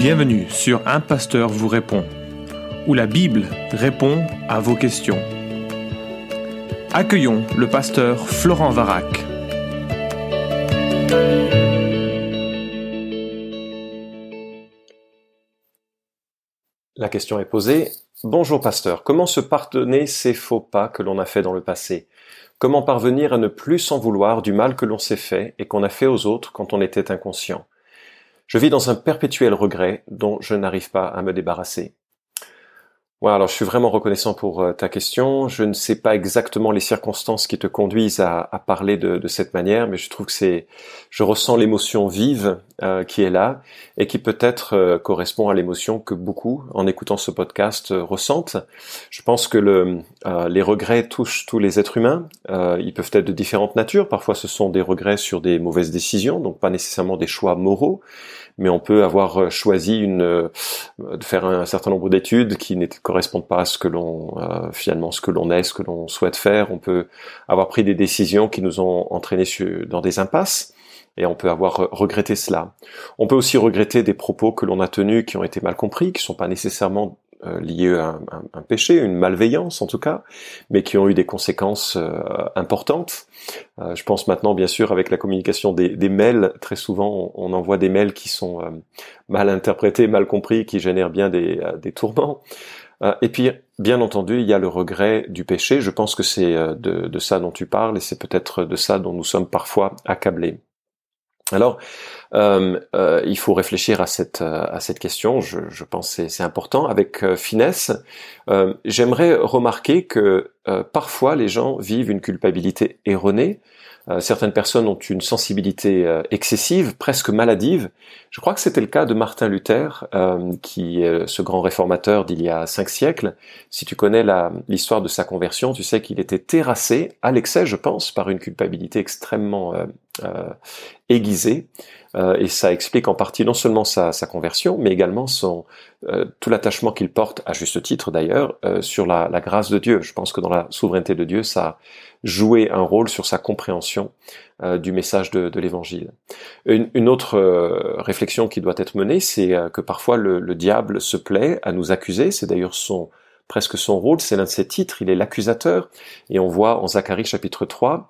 Bienvenue sur Un Pasteur vous répond, où la Bible répond à vos questions. Accueillons le pasteur Florent Varac. La question est posée. Bonjour pasteur, comment se pardonner ces faux pas que l'on a fait dans le passé? Comment parvenir à ne plus s'en vouloir du mal que l'on s'est fait et qu'on a fait aux autres quand on était inconscient? Je vis dans un perpétuel regret dont je n'arrive pas à me débarrasser. Ouais, alors je suis vraiment reconnaissant pour euh, ta question. Je ne sais pas exactement les circonstances qui te conduisent à, parler de, cette manière, mais je trouve que c'est, je ressens l'émotion vive euh, qui est là et qui peut-être euh, correspond à l'émotion que beaucoup, en écoutant ce podcast, ressentent. Je pense que le, les regrets touchent tous les êtres humains. ils peuvent être de différentes natures. Parfois, ce sont des regrets sur des mauvaises décisions, donc pas nécessairement des choix moraux mais on peut avoir euh, choisi une, euh, de faire un certain nombre d'études qui ne correspondent pas à ce que l'on euh, finalement ce que l'on est, ce que l'on souhaite faire. On peut avoir pris des décisions qui nous ont entraînés dans des impasses et on peut avoir regretté cela. On peut aussi regretter des propos que l'on a tenus qui ont été mal compris, qui sont pas nécessairement euh, liés à un, péché, une malveillance en tout cas, mais qui ont eu des conséquences euh, importantes. Euh, je pense maintenant, bien sûr, avec la communication des, mails, très souvent on, envoie des mails qui sont mal interprétés, mal compris, qui génèrent bien des, tourments. et puis, bien entendu, il y a le regret du péché. Je pense que c'est de ça dont tu parles, et c'est peut-être de ça dont nous sommes parfois accablés. Alors, euh, euh, il faut réfléchir à cette euh, à cette question. Je, pense que c'est important avec finesse. J'aimerais remarquer que parfois les gens vivent une culpabilité erronée certaines personnes ont une sensibilité euh, excessive, presque maladive. Je crois que c'était le cas de Martin Luther, euh, qui est ce grand réformateur d'il y a cinq siècles. Si tu connais l'histoire de sa conversion, tu sais qu'il était terrassé à l'excès, je pense, par une culpabilité extrêmement aiguisée. Et ça explique en partie non seulement sa, conversion, mais également son, tout l'attachement qu'il porte, à juste titre d'ailleurs, sur la, la, grâce de Dieu. Je pense que dans la souveraineté de Dieu, ça jouer un rôle sur sa compréhension euh, du message de, l'Évangile. Une, autre euh, réflexion qui doit être menée, c'est euh, que parfois le, diable se plaît à nous accuser. C'est d'ailleurs son presque son rôle, c'est l'un de ses titres, il est l'accusateur. Et on voit en Zacharie chapitre 3,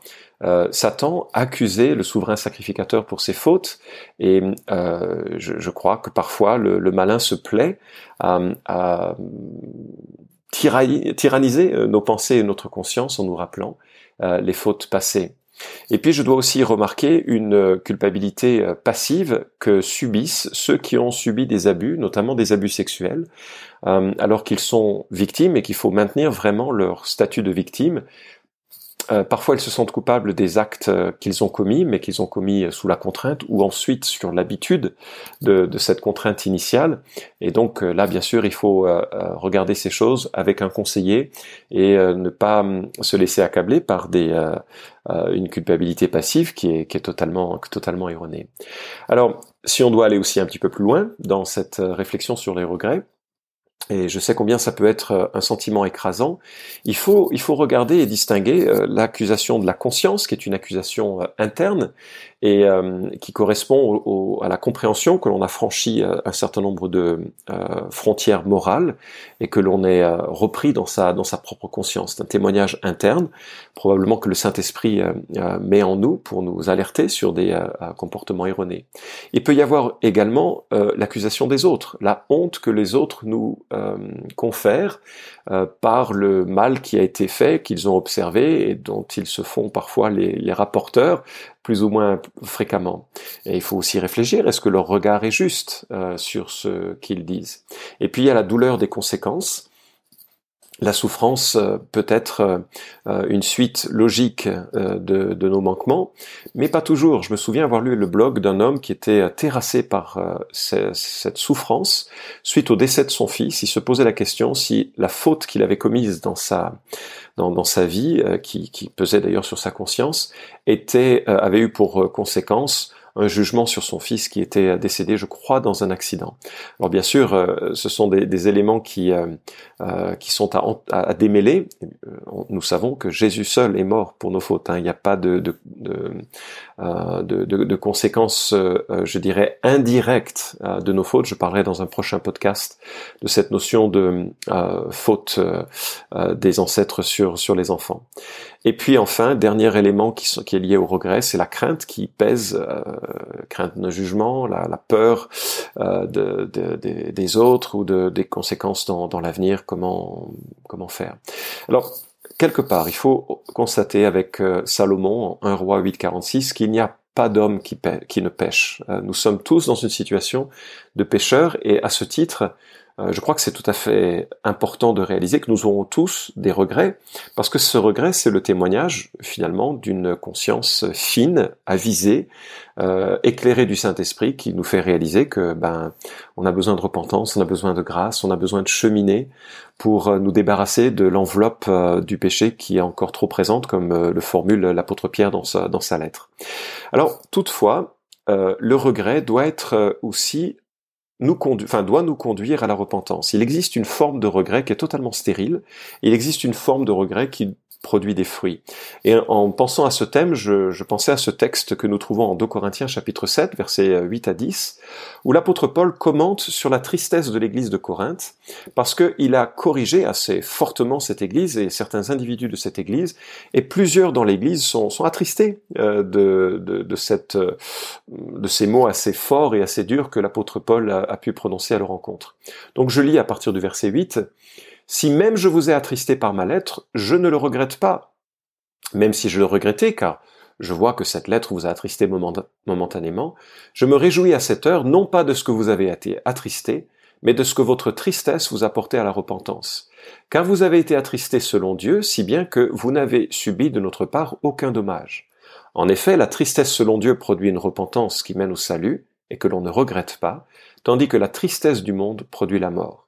Satan accuser le souverain sacrificateur pour ses fautes. Et je, crois que parfois le, malin se plaît à tyranniser nos pensées et notre conscience en nous rappelant euh, les fautes passées. Et puis je dois aussi remarquer une culpabilité euh, passive que subissent ceux qui ont subi des abus, notamment des abus sexuels, euh, alors qu'ils sont victimes et qu'il faut maintenir vraiment leur statut de victime euh, parfois, ils se sentent coupables des actes euh, qu'ils ont commis, mais qu'ils ont commis euh, sous la contrainte ou ensuite sur l'habitude de, cette contrainte initiale. Et donc là, bien sûr, il faut regarder ces choses avec un conseiller et ne pas hum, se laisser accabler par une culpabilité passive qui est, totalement erronée. Alors, si on doit aller aussi un petit peu plus loin dans cette réflexion sur les regrets, et je sais combien ça peut être euh, un sentiment écrasant, il faut, il faut regarder et distinguer euh, l'accusation de la conscience, qui est une accusation euh, interne, et qui correspond à la compréhension que l'on a franchi un certain nombre de frontières morales et que l'on est repris dans sa, dans sa propre conscience. C'est un témoignage interne, probablement que le Saint-Esprit met en nous pour nous alerter sur des comportements erronés. Il peut y avoir également l'accusation des autres, la honte que les autres nous euh, confèrent euh, par le mal qui a été fait, qu'ils ont observé et dont ils se font parfois les, rapporteurs plus ou moins fréquemment. Et il faut aussi réfléchir, est-ce que leur regard est juste euh, sur ce qu'ils disent? Et puis il y a la douleur des conséquences la souffrance euh, peut être euh, euh, une suite logique de, nos manquements, mais pas toujours. Je me souviens avoir lu le blog d'un homme qui était terrassé par cette souffrance suite au décès de son fils. Il se posait la question si la faute qu'il avait commise dans sa dans, sa vie, qui, pesait d'ailleurs sur sa conscience, avait eu pour conséquence un jugement sur son fils qui était décédé, je crois, dans un accident. Alors bien sûr, euh, ce sont des, éléments qui euh, euh, qui sont à, à, démêler. Nous savons que Jésus seul est mort pour nos fautes. Hein. Il n'y a pas de de, de, de conséquences, je dirais, indirectes de nos fautes. Je parlerai dans un prochain podcast de cette notion de faute des ancêtres sur sur les enfants. Et puis enfin, dernier élément qui, est lié au regret, c'est la crainte qui pèse, euh, crainte de jugement, la, la peur euh, de, de, des autres ou de, des conséquences dans, dans l'avenir, comment, comment faire? Alors, quelque part, il faut constater avec euh, Salomon, 1 roi 8.46, qu'il n'y a pas d'homme qui, qui, ne pêche. Euh, nous sommes tous dans une situation de pêcheurs et à ce titre, je crois que c'est tout à fait important de réaliser que nous aurons tous des regrets, parce que ce regret, c'est le témoignage finalement d'une conscience fine, avisée, euh, éclairée du Saint-Esprit, qui nous fait réaliser que ben on a besoin de repentance, on a besoin de grâce, on a besoin de cheminer pour euh, nous débarrasser de l'enveloppe du péché qui est encore trop présente, comme le formule l'apôtre Pierre dans sa, dans sa lettre. Alors toutefois, le regret doit être aussi nous enfin, doit nous conduire à la repentance. Il existe une forme de regret qui est totalement stérile. Il existe une forme de regret qui produit des fruits. Et en pensant à ce thème, je, je, pensais à ce texte que nous trouvons en 2 Corinthiens chapitre 7, versets 8 à 10, où l'apôtre Paul commente sur la tristesse de l'église de Corinthe, parce qu'il a corrigé assez fortement cette église et certains individus de cette église, et plusieurs dans l'église sont, sont attristés euh, de, de, de, cette, de ces mots assez forts et assez durs que l'apôtre Paul a, a pu prononcer à leur rencontre. Donc je lis à partir du verset 8, si même je vous ai attristé par ma lettre, je ne le regrette pas. Même si je le regrettais, car je vois que cette lettre vous a attristé momentanément, je me réjouis à cette heure non pas de ce que vous avez été attristé, mais de ce que votre tristesse vous a porté à la repentance. Car vous avez été attristé selon Dieu, si bien que vous n'avez subi de notre part aucun dommage. En effet, la tristesse selon Dieu produit une repentance qui mène au salut, et que l'on ne regrette pas, tandis que la tristesse du monde produit la mort.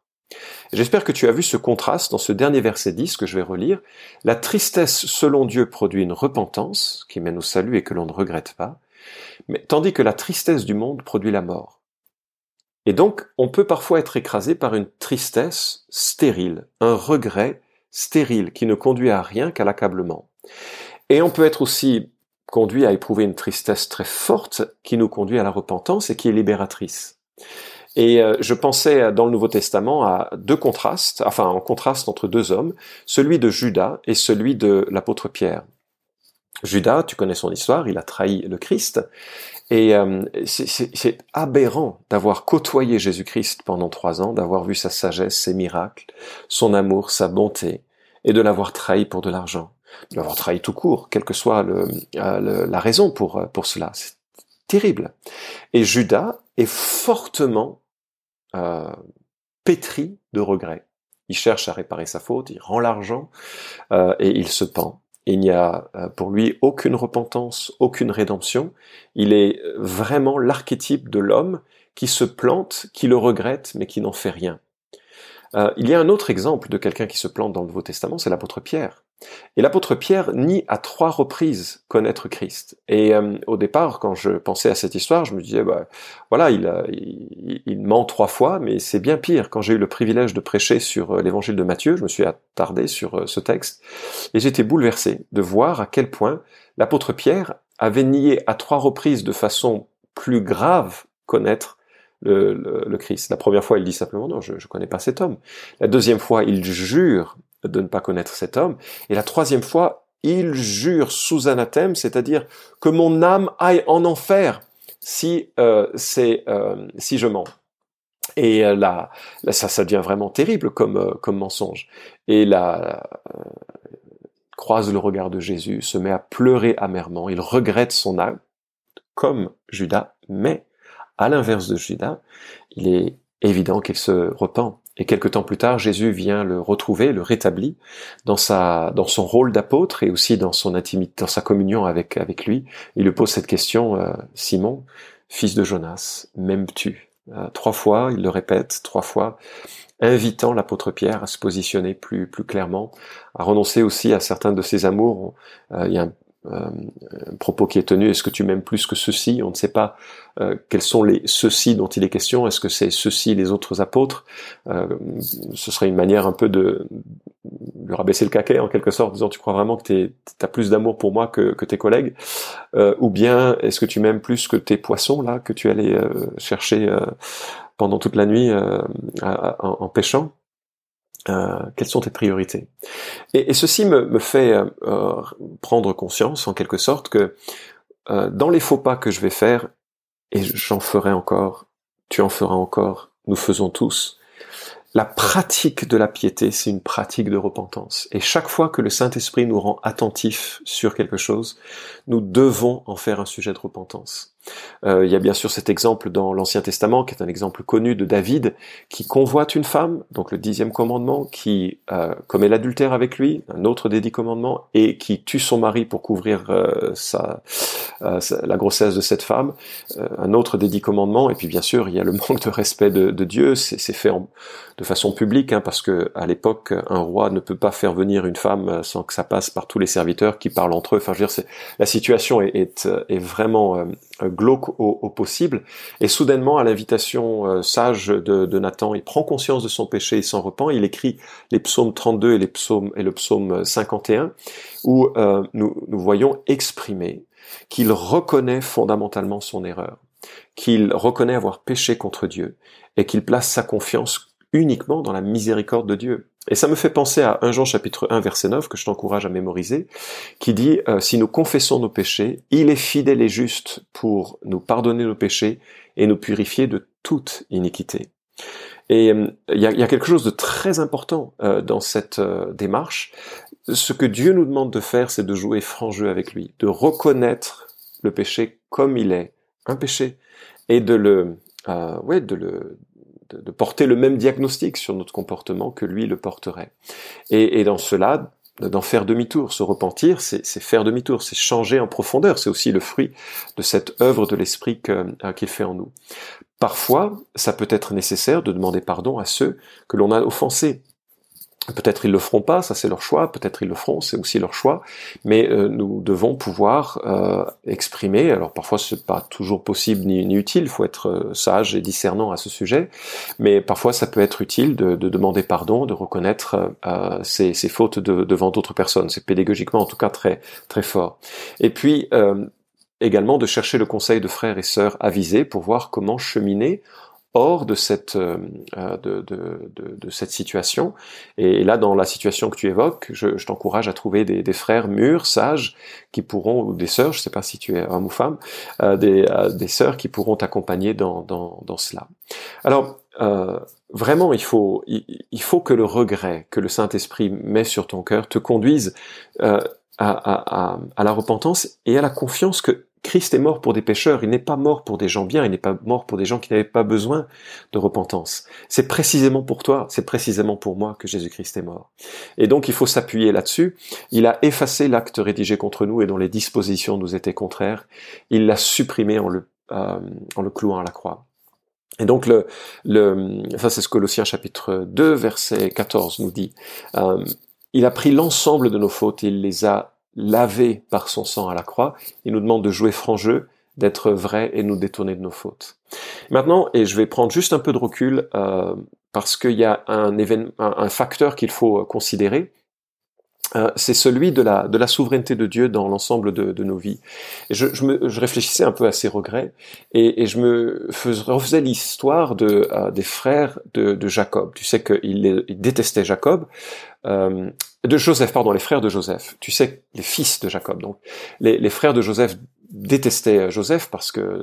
J'espère que tu as vu ce contraste dans ce dernier verset 10 que je vais relire. La tristesse selon Dieu produit une repentance qui mène au salut et que l'on ne regrette pas, mais, tandis que la tristesse du monde produit la mort. Et donc, on peut parfois être écrasé par une tristesse stérile, un regret stérile qui ne conduit à rien qu'à l'accablement. Et on peut être aussi conduit à éprouver une tristesse très forte qui nous conduit à la repentance et qui est libératrice. Et euh, je pensais euh, dans le Nouveau Testament à deux contrastes, enfin en contraste entre deux hommes, celui de Judas et celui de l'apôtre Pierre. Judas, tu connais son histoire, il a trahi le Christ, et euh, c'est aberrant d'avoir côtoyé Jésus-Christ pendant trois ans, d'avoir vu sa sagesse, ses miracles, son amour, sa bonté, et de l'avoir trahi pour de l'argent, de l'avoir trahi tout court, quelle que soit le, la raison pour, pour cela. C'est terrible. Et Judas est fortement euh, pétri de regrets. Il cherche à réparer sa faute, il rend l'argent euh, et il se pend. Il n'y a euh, pour lui aucune repentance, aucune rédemption. Il est vraiment l'archétype de l'homme qui se plante, qui le regrette, mais qui n'en fait rien. il y a un autre exemple de quelqu'un qui se plante dans le Nouveau Testament, c'est l'apôtre Pierre. Et l'apôtre Pierre nie à trois reprises connaître Christ. Et euh, au départ, quand je pensais à cette histoire, je me disais, bah, voilà, il, il, ment trois fois, mais c'est bien pire. Quand j'ai eu le privilège de prêcher sur euh, l'évangile de Matthieu, je me suis attardé sur euh, ce texte, et j'étais bouleversé de voir à quel point l'apôtre Pierre avait nié à trois reprises de façon plus grave connaître le, le, Christ. La première fois, il dit simplement non, je ne connais pas cet homme. La deuxième fois, il jure de ne pas connaître cet homme. Et la troisième fois, il jure sous anathème, c'est-à-dire que mon âme aille en enfer si euh, c'est euh, si je mens. Et euh, là, ça, ça devient vraiment terrible comme comme mensonge. Et là, croise le regard de Jésus, se met à pleurer amèrement. Il regrette son âme, comme Judas, mais à l'inverse de Judas, il est évident qu'il se repent. Et quelque temps plus tard, Jésus vient le retrouver, le rétablit dans sa, dans son rôle d'apôtre et aussi dans son intimité, dans sa communion avec, avec lui. Il lui pose cette question, euh, Simon, fils de Jonas, m'aimes-tu? Euh, trois fois, il le répète, trois fois, invitant l'apôtre Pierre à se positionner plus, plus clairement, à renoncer aussi à certains de ses amours. Euh, il y a propos qui est tenu, est-ce que tu m'aimes plus que ceci? On ne sait pas quels sont les ceux-ci dont il est question. Est-ce que c'est ceux-ci les autres apôtres? Ce serait une manière un peu de lui rabaisser le caquet en quelque sorte, disant tu crois vraiment que tu as plus d'amour pour moi que, tes collègues? Ou bien est-ce que tu m'aimes plus que tes poissons là que tu allais chercher pendant toute la nuit en pêchant? Euh, quelles sont tes priorités? Et, ceci me, fait euh, euh, prendre conscience, en quelque sorte, que dans les faux pas que je vais faire, et j'en ferai encore, tu en feras encore, nous faisons tous, la pratique de la piété, c'est une pratique de repentance. Et chaque fois que le Saint-Esprit nous rend attentifs sur quelque chose, nous devons en faire un sujet de repentance. Euh, il y a bien sûr cet exemple dans l'Ancien Testament, qui est un exemple connu de David, qui convoite une femme, donc le dixième commandement, qui euh, commet l'adultère avec lui, un autre des dix commandements, et qui tue son mari pour couvrir euh, sa, la grossesse de cette femme, un autre des dix commandements, et puis bien sûr il y a le manque de respect de, Dieu, c'est fait de façon publique, hein, parce que à l'époque un roi ne peut pas faire venir une femme sans que ça passe par tous les serviteurs qui parlent entre eux. Enfin, je veux dire, la situation est, est, est vraiment glauque au, possible. Et soudainement, à l'invitation euh, sage de, Nathan, il prend conscience de son péché et s'en repent. Il écrit les psaumes 32 et, les psaumes, et le psaume 51, où euh, nous, nous voyons exprimer qu'il reconnaît fondamentalement son erreur, qu'il reconnaît avoir péché contre Dieu, et qu'il place sa confiance uniquement dans la miséricorde de Dieu. Et ça me fait penser à 1 Jean chapitre 1 verset 9 que je t'encourage à mémoriser, qui dit euh, si nous confessons nos péchés, il est fidèle et juste pour nous pardonner nos péchés et nous purifier de toute iniquité. Et euh, il y, a, quelque chose de très important euh, dans cette démarche. Ce que Dieu nous demande de faire, c'est de jouer franc jeu avec lui, de reconnaître le péché comme il est, un péché, et de le, ouais, de le, de, porter le même diagnostic sur notre comportement que lui le porterait. Et, dans cela, d'en faire demi-tour. Se repentir, c'est faire demi-tour, c'est changer en profondeur. C'est aussi le fruit de cette œuvre de l'esprit euh, qu'il fait en nous. Parfois, ça peut être nécessaire de demander pardon à ceux que l'on a offensés. Peut-être ils le feront pas, ça c'est leur choix, peut-être ils le feront, c'est aussi leur choix, mais euh, nous devons pouvoir euh, exprimer, alors parfois c'est pas toujours possible ni, ni utile, il faut être euh, sage et discernant à ce sujet, mais parfois ça peut être utile de, de demander pardon, de reconnaître ses, ses, fautes devant d'autres personnes, c'est pédagogiquement en tout cas très très fort. Et puis également de chercher le conseil de frères et sœurs avisés pour voir comment cheminer hors de cette euh, euh, de, de, de, cette situation. Et là, dans la situation que tu évoques, je, je t'encourage à trouver des, des, frères mûrs, sages, qui pourront, ou des sœurs, je ne sais pas si tu es homme ou femme, euh, des, euh, des sœurs qui pourront t'accompagner dans, dans, dans, cela. Alors, vraiment, il faut, il, faut que le regret que le Saint-Esprit met sur ton cœur te conduise à, à, à la repentance et à la confiance que Christ est mort pour des pécheurs, il n'est pas mort pour des gens bien, il n'est pas mort pour des gens qui n'avaient pas besoin de repentance. C'est précisément pour toi, c'est précisément pour moi que Jésus-Christ est mort. Et donc il faut s'appuyer là-dessus. Il a effacé l'acte rédigé contre nous et dont les dispositions nous étaient contraires. Il l'a supprimé en le, euh, en le clouant à la croix. Et donc le, le ça c'est ce que Colossiens chapitre 2 verset 14 nous dit. Euh, il a pris l'ensemble de nos fautes il les a lavé par son sang à la croix, il nous demande de jouer franc jeu, d'être vrai et nous détourner de nos fautes. Maintenant, et je vais prendre juste un peu de recul euh, parce qu'il y a un, événement, un, facteur qu'il faut euh, considérer, euh, c'est celui de la, de la souveraineté de Dieu dans l'ensemble de, de, nos vies. Je, je, me, je, réfléchissais un peu à ces regrets et, et je me refaisais l'histoire de, des frères de, de, Jacob. Tu sais qu'il il détestait Jacob, euh, de Joseph, pardon, les frères de Joseph. Tu sais, les fils de Jacob. Donc, les, frères de Joseph détestaient Joseph parce que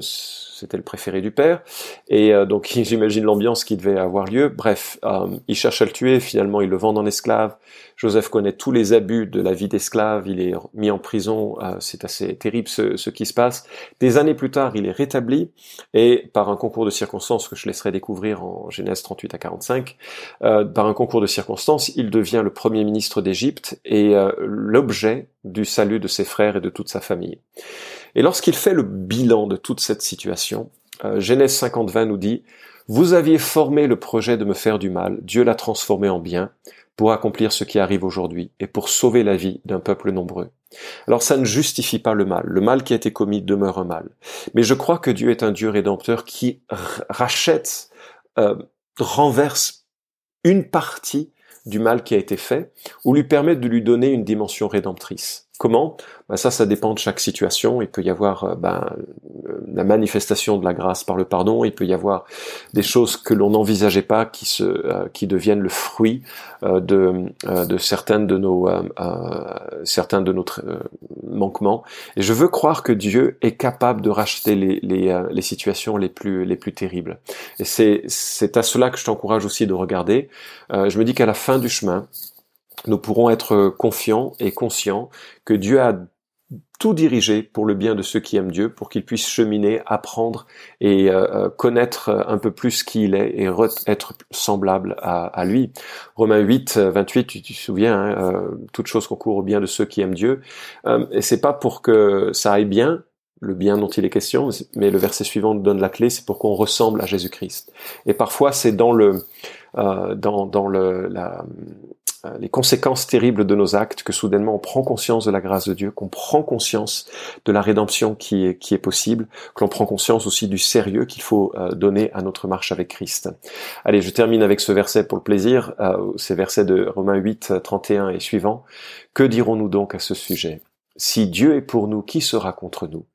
c'était le préféré du père, et euh, donc j'imagine l'ambiance qui devait avoir lieu. Bref, euh, il cherche à le tuer, finalement il le vend en esclave. Joseph connaît tous les abus de la vie d'esclave, il est mis en prison, euh, c'est assez terrible ce, ce, qui se passe. Des années plus tard, il est rétabli, et par un concours de circonstances que je laisserai découvrir en Genèse 38 à 45, par un concours de circonstances, il devient le premier ministre d'Égypte et l'objet du salut de ses frères et de toute sa famille. Et lorsqu'il fait le bilan de toute cette situation, euh, Genèse 50-20 nous dit, Vous aviez formé le projet de me faire du mal, Dieu l'a transformé en bien, pour accomplir ce qui arrive aujourd'hui et pour sauver la vie d'un peuple nombreux. Alors ça ne justifie pas le mal. Le mal qui a été commis demeure un mal. Mais je crois que Dieu est un Dieu rédempteur qui rachète, euh, renverse une partie du mal qui a été fait, ou lui permet de lui donner une dimension rédemptrice. Comment ben Ça, ça dépend de chaque situation. Il peut y avoir euh, ben, euh, la manifestation de la grâce par le pardon. Il peut y avoir des choses que l'on n'envisageait pas qui se, euh, qui deviennent le fruit de, de certaines de nos, certains de notre manquements. Et je veux croire que Dieu est capable de racheter les, les, les situations les plus, les plus terribles. Et c'est, c'est à cela que je t'encourage aussi de regarder. je me dis qu'à la fin du chemin, nous pourrons être confiants et conscients que Dieu a tout dirigé pour le bien de ceux qui aiment Dieu, pour qu'ils puissent cheminer, apprendre et euh, euh, connaître un peu plus qui il est et être semblable à, lui. Romains 8, 28, tu te souviens, hein, euh, toute chose concourt au bien de ceux qui aiment Dieu. et c'est pas pour que ça aille bien, le bien dont il est question, mais le verset suivant donne la clé, c'est pour qu'on ressemble à Jésus-Christ. Et parfois, c'est dans le dans, dans le, la, euh, les conséquences terribles de nos actes, que soudainement on prend conscience de la grâce de Dieu, qu'on prend conscience de la rédemption qui est, qui est possible, que l'on prend conscience aussi du sérieux qu'il faut euh, donner à notre marche avec Christ. Allez, je termine avec ce verset pour le plaisir, euh, ces versets de Romains 8, 31 et suivant. Que dirons-nous donc à ce sujet? Si Dieu est pour nous, qui sera contre nous?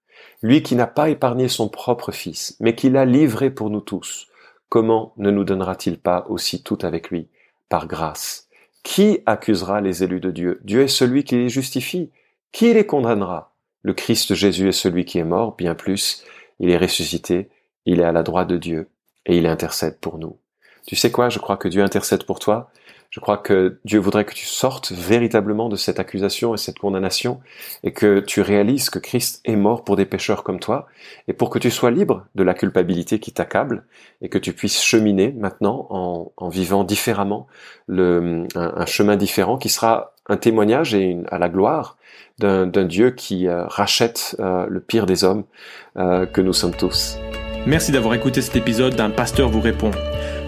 Lui qui n'a pas épargné son propre Fils, mais qui l'a livré pour nous tous, comment ne nous donnera-t-il pas aussi tout avec lui, par grâce? Qui accusera les élus de Dieu? Dieu est celui qui les justifie. Qui les condamnera? Le Christ Jésus est celui qui est mort, bien plus, il est ressuscité, il est à la droite de Dieu, et il intercède pour nous. Tu sais quoi? Je crois que Dieu intercède pour toi, je crois que Dieu voudrait que tu sortes véritablement de cette accusation et cette condamnation et que tu réalises que Christ est mort pour des pécheurs comme toi et pour que tu sois libre de la culpabilité qui t'accable et que tu puisses cheminer maintenant en, vivant différemment le, un, chemin différent qui sera un témoignage et à la gloire d'un Dieu qui euh, rachète euh, le pire des hommes euh, que nous sommes tous. Merci d'avoir écouté cet épisode d'un pasteur vous répond.